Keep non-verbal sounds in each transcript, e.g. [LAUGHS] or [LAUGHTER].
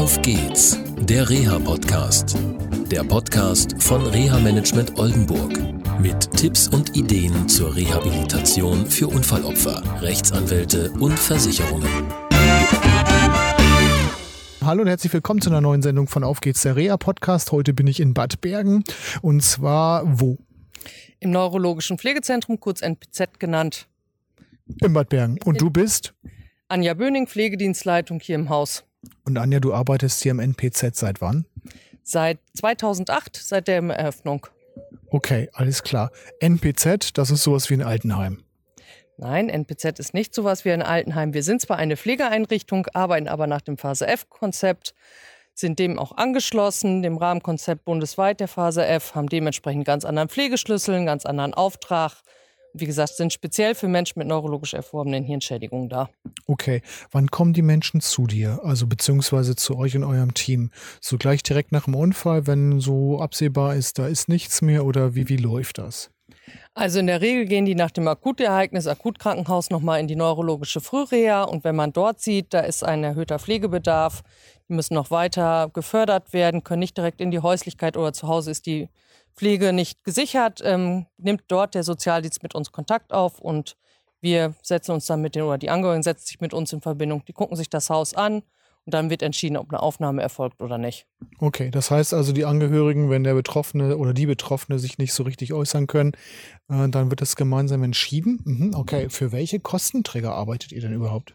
Auf geht's, der Reha-Podcast. Der Podcast von Reha-Management Oldenburg. Mit Tipps und Ideen zur Rehabilitation für Unfallopfer, Rechtsanwälte und Versicherungen. Hallo und herzlich willkommen zu einer neuen Sendung von Auf geht's, der Reha-Podcast. Heute bin ich in Bad Bergen und zwar wo? Im Neurologischen Pflegezentrum, kurz NPZ genannt. In Bad Bergen. Und du bist? Anja Böning, Pflegedienstleitung hier im Haus. Und Anja, du arbeitest hier im NPZ seit wann? Seit 2008, seit der Eröffnung. Okay, alles klar. NPZ, das ist sowas wie ein Altenheim. Nein, NPZ ist nicht sowas wie ein Altenheim. Wir sind zwar eine Pflegeeinrichtung, arbeiten aber nach dem Phase F-Konzept, sind dem auch angeschlossen, dem Rahmenkonzept bundesweit der Phase F, haben dementsprechend ganz anderen Pflegeschlüssel, einen ganz anderen Auftrag. Wie gesagt, sind speziell für Menschen mit neurologisch erworbenen Hirnschädigungen da. Okay, wann kommen die Menschen zu dir, also beziehungsweise zu euch in eurem Team? So gleich direkt nach dem Unfall, wenn so absehbar ist, da ist nichts mehr oder wie, wie läuft das? Also in der Regel gehen die nach dem Akutereignis, Akutkrankenhaus nochmal in die neurologische Frühreha und wenn man dort sieht, da ist ein erhöhter Pflegebedarf, die müssen noch weiter gefördert werden, können nicht direkt in die Häuslichkeit oder zu Hause ist die Pflege nicht gesichert, ähm, nimmt dort der Sozialdienst mit uns Kontakt auf und wir setzen uns dann mit den, oder die Angehörigen setzen sich mit uns in Verbindung. Die gucken sich das Haus an und dann wird entschieden, ob eine Aufnahme erfolgt oder nicht. Okay, das heißt also, die Angehörigen, wenn der Betroffene oder die Betroffene sich nicht so richtig äußern können, äh, dann wird das gemeinsam entschieden. Mhm, okay, für welche Kostenträger arbeitet ihr denn überhaupt?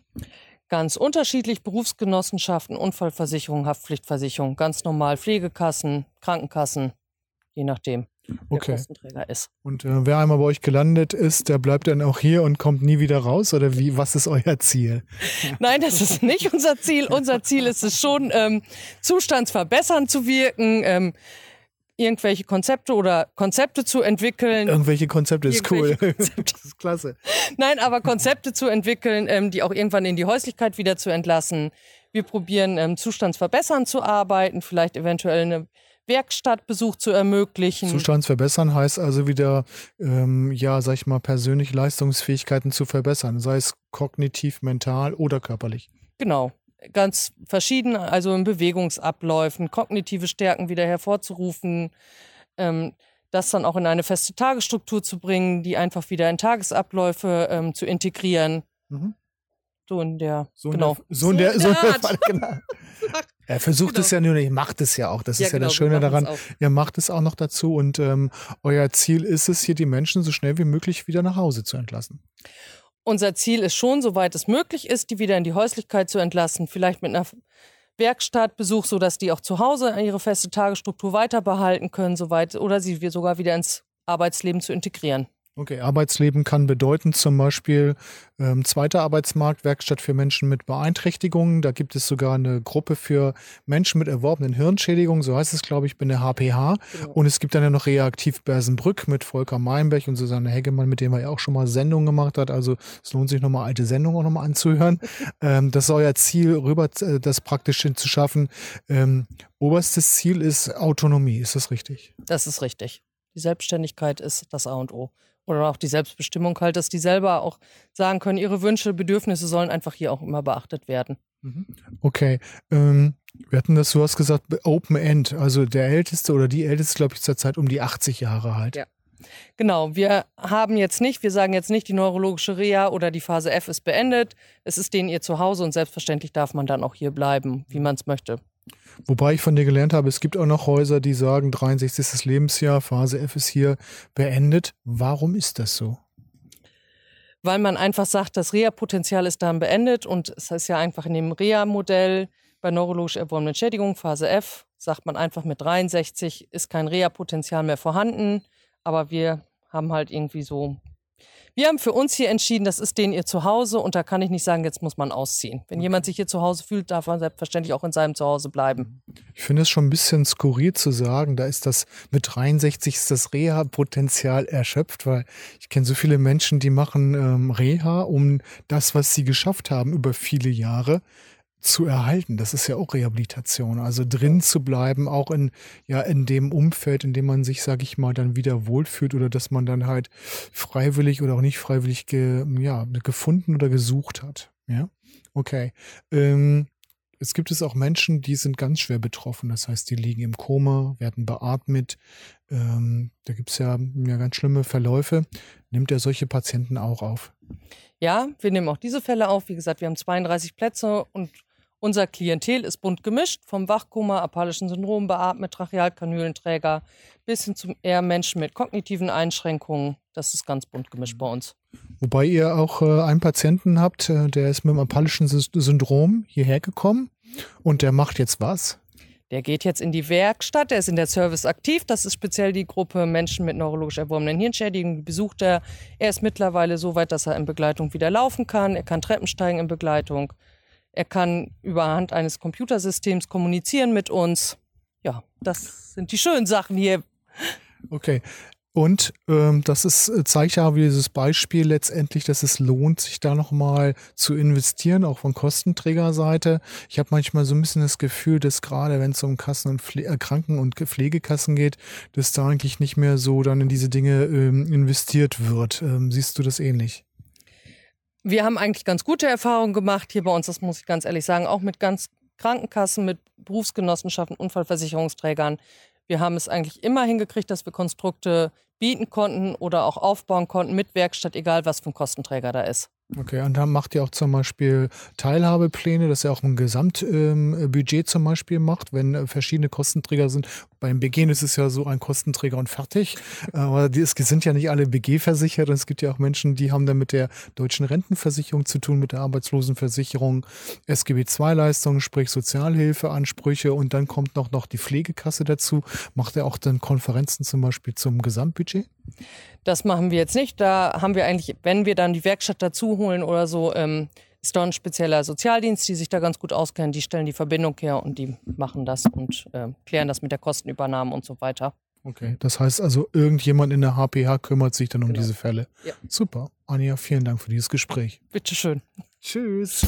Ganz unterschiedlich Berufsgenossenschaften, Unfallversicherung, Haftpflichtversicherung, ganz normal Pflegekassen, Krankenkassen, je nachdem. wer Okay. Kostenträger ist. Und äh, wer einmal bei euch gelandet ist, der bleibt dann auch hier und kommt nie wieder raus? Oder wie, was ist euer Ziel? [LAUGHS] Nein, das ist nicht unser Ziel. Unser Ziel ist es schon, ähm, zustandsverbessernd zu wirken, ähm, irgendwelche Konzepte oder Konzepte zu entwickeln. Irgendwelche Konzepte ist cool. Irgendwelche [LAUGHS] Konzepte. Das ist klasse. Nein, aber Konzepte zu entwickeln, ähm, die auch irgendwann in die Häuslichkeit wieder zu entlassen. Wir probieren, ähm, zustandsverbessernd zu arbeiten, vielleicht eventuell eine Werkstattbesuch zu ermöglichen. Zustand verbessern heißt also wieder, ähm, ja, sag ich mal, persönlich Leistungsfähigkeiten zu verbessern, sei es kognitiv, mental oder körperlich. Genau. Ganz verschieden, also in Bewegungsabläufen, kognitive Stärken wieder hervorzurufen, ähm, das dann auch in eine feste Tagesstruktur zu bringen, die einfach wieder in Tagesabläufe ähm, zu integrieren. Mhm. So in der, So genau. der, so in der, so in der Art. Fall, genau. [LAUGHS] Er versucht Genau. es ja nur nicht, macht es ja auch. Das ist ja genau, das Schöne daran. Ihr macht es auch noch dazu und ähm, euer Ziel ist es, hier die Menschen so schnell wie möglich wieder nach Hause zu entlassen. Unser Ziel ist schon, soweit es möglich ist, die wieder in die Häuslichkeit zu entlassen, vielleicht mit einer Werkstattbesuch, sodass die auch zu Hause ihre feste Tagesstruktur weiter behalten können, soweit, oder sie wir sogar wieder ins Arbeitsleben zu integrieren. Okay, Arbeitsleben kann bedeuten zum Beispiel ähm, zweiter Arbeitsmarkt, Werkstatt für Menschen mit Beeinträchtigungen. Da gibt es sogar eine Gruppe für Menschen mit erworbenen Hirnschädigungen, so heißt es, glaube ich, bei der HPH. Genau. Und es gibt dann ja noch Reaktiv Bersenbrück mit Volker Meinberg und Susanne Heggemann, mit dem er ja auch schon mal Sendungen gemacht hat. Also es lohnt sich nochmal alte Sendungen auch nochmal anzuhören. [LAUGHS] ähm, das ist euer Ziel, rüber äh, das praktisch hin zu schaffen. Ähm, oberstes Ziel ist Autonomie, ist das richtig? Das ist richtig. Die Selbstständigkeit ist das A und O. Oder auch die Selbstbestimmung halt, dass die selber auch sagen können, ihre Wünsche, Bedürfnisse sollen einfach hier auch immer beachtet werden. Okay. Ähm, wir hatten das, du hast gesagt, Open End. Also der Älteste oder die Älteste, glaube ich, zurzeit um die 80 Jahre alt. Ja. Genau, wir haben jetzt nicht, wir sagen jetzt nicht, die neurologische Reha oder die Phase F ist beendet. Es ist denen ihr Zuhause und selbstverständlich darf man dann auch hier bleiben, wie man es möchte. Wobei ich von dir gelernt habe, es gibt auch noch Häuser, die sagen, 63. Lebensjahr, Phase F ist hier beendet. Warum ist das so? Weil man einfach sagt, das Reha-Potenzial ist dann beendet und es ist ja einfach in dem Reha-Modell bei neurologisch erworbenen Schädigungen, Phase F, sagt man einfach mit 63 ist kein Reha-Potenzial mehr vorhanden. Aber wir haben halt irgendwie so, wir haben für uns hier entschieden, das ist denen ihr Zuhause und da kann ich nicht sagen, jetzt muss man ausziehen. Wenn jemand sich hier zu Hause fühlt, darf er selbstverständlich auch in seinem Zuhause bleiben. Ich finde es schon ein bisschen skurril zu sagen, da ist das mit 63 ist das Reha-Potenzial erschöpft, weil ich kenne so viele Menschen, die machen ähm, Reha, um das, was sie geschafft haben über viele Jahre, zu erhalten. Das ist ja auch Rehabilitation. Also drin zu bleiben, auch in, ja, in dem Umfeld, in dem man sich, sag ich mal, dann wieder wohlfühlt oder dass man dann halt freiwillig oder auch nicht freiwillig ge, ja, gefunden oder gesucht hat. Ja, okay. Ähm, Es gibt es auch Menschen, die sind ganz schwer betroffen. Das heißt, die liegen im Koma, werden beatmet. Ähm, da gibt es ja, ja ganz schlimme Verläufe. Nimmt er solche Patienten auch auf? Ja, wir nehmen auch diese Fälle auf. Wie gesagt, wir haben 32 Plätze und unser Klientel ist bunt gemischt, vom Wachkoma, apalischen Syndrom, beatmet, Trachealkanülenträger bis hin zum eher Menschen mit kognitiven Einschränkungen. Das ist ganz bunt gemischt bei uns. Wobei ihr auch äh, einen Patienten habt, äh, der ist mit dem apalischen Syndrom hierher gekommen und der macht jetzt was? Der geht jetzt in die Werkstatt, der ist in der Service aktiv. Das ist speziell die Gruppe Menschen mit neurologisch erworbenen Hirnschädigungen. Besucht er. Er ist mittlerweile so weit, dass er in Begleitung wieder laufen kann. Er kann Treppen steigen in Begleitung. Er kann überhand eines Computersystems kommunizieren mit uns. Ja, das sind die schönen Sachen hier. Okay. Und ähm, das ist, äh, zeigt ja wie dieses Beispiel letztendlich, dass es lohnt, sich da nochmal zu investieren, auch von Kostenträgerseite. Ich habe manchmal so ein bisschen das Gefühl, dass gerade wenn es um Kassen und Pfle äh, Kranken- und Pflegekassen geht, dass da eigentlich nicht mehr so dann in diese Dinge ähm, investiert wird. Ähm, siehst du das ähnlich? Wir haben eigentlich ganz gute Erfahrungen gemacht hier bei uns, das muss ich ganz ehrlich sagen, auch mit ganz Krankenkassen, mit Berufsgenossenschaften, Unfallversicherungsträgern. Wir haben es eigentlich immer hingekriegt, dass wir Konstrukte bieten konnten oder auch aufbauen konnten mit Werkstatt, egal was für ein Kostenträger da ist. Okay, und dann macht ihr auch zum Beispiel Teilhabepläne, dass ihr auch ein Gesamtbudget ähm, zum Beispiel macht, wenn äh, verschiedene Kostenträger sind. Beim BG ist es ja so ein Kostenträger und fertig. Aber es sind ja nicht alle BG versichert. Es gibt ja auch Menschen, die haben dann mit der deutschen Rentenversicherung zu tun, mit der Arbeitslosenversicherung, SGB II-Leistungen, sprich Sozialhilfeansprüche. Und dann kommt noch, noch die Pflegekasse dazu. Macht er auch dann Konferenzen zum Beispiel zum Gesamtbudget? Das machen wir jetzt nicht. Da haben wir eigentlich, wenn wir dann die Werkstatt dazu holen oder so, ähm, ist da ein spezieller Sozialdienst, die sich da ganz gut auskennen. Die stellen die Verbindung her und die machen das und äh, klären das mit der Kostenübernahme und so weiter. Okay, das heißt also, irgendjemand in der HPH kümmert sich dann um genau. diese Fälle. Ja. Super. Anja, vielen Dank für dieses Gespräch. Bitteschön. Tschüss.